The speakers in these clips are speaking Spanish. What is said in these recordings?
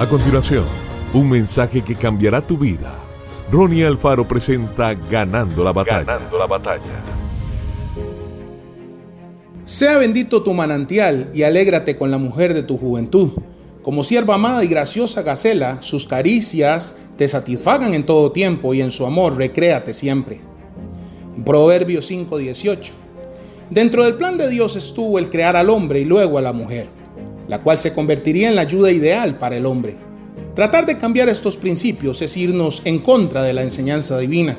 A continuación, un mensaje que cambiará tu vida. Ronnie Alfaro presenta Ganando la batalla. Ganando la batalla. Sea bendito tu manantial y alégrate con la mujer de tu juventud. Como sierva amada y graciosa Gacela, sus caricias te satisfagan en todo tiempo y en su amor recréate siempre. Proverbio 5:18. Dentro del plan de Dios estuvo el crear al hombre y luego a la mujer, la cual se convertiría en la ayuda ideal para el hombre. Tratar de cambiar estos principios es irnos en contra de la enseñanza divina,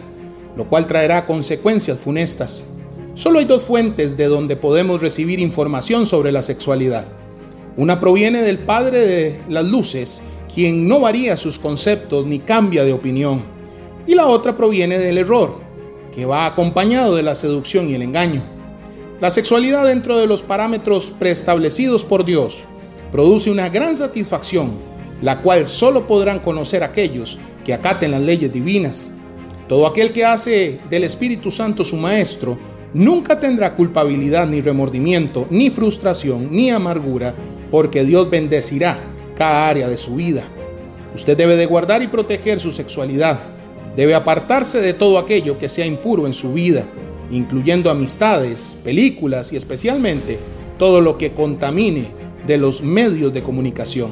lo cual traerá consecuencias funestas. Solo hay dos fuentes de donde podemos recibir información sobre la sexualidad. Una proviene del Padre de las Luces, quien no varía sus conceptos ni cambia de opinión. Y la otra proviene del error, que va acompañado de la seducción y el engaño. La sexualidad dentro de los parámetros preestablecidos por Dios produce una gran satisfacción, la cual solo podrán conocer aquellos que acaten las leyes divinas. Todo aquel que hace del Espíritu Santo su maestro nunca tendrá culpabilidad ni remordimiento, ni frustración, ni amargura, porque Dios bendecirá cada área de su vida. Usted debe de guardar y proteger su sexualidad. Debe apartarse de todo aquello que sea impuro en su vida, incluyendo amistades, películas y especialmente todo lo que contamine de los medios de comunicación.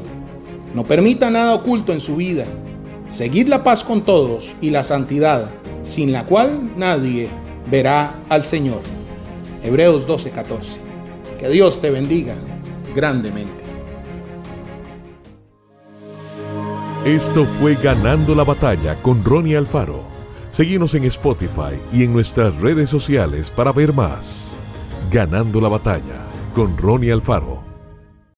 No permita nada oculto en su vida. Seguid la paz con todos y la santidad, sin la cual nadie verá al Señor. Hebreos 12:14. Que Dios te bendiga grandemente. Esto fue Ganando la Batalla con Ronnie Alfaro. Seguimos en Spotify y en nuestras redes sociales para ver más. Ganando la Batalla con Ronnie Alfaro.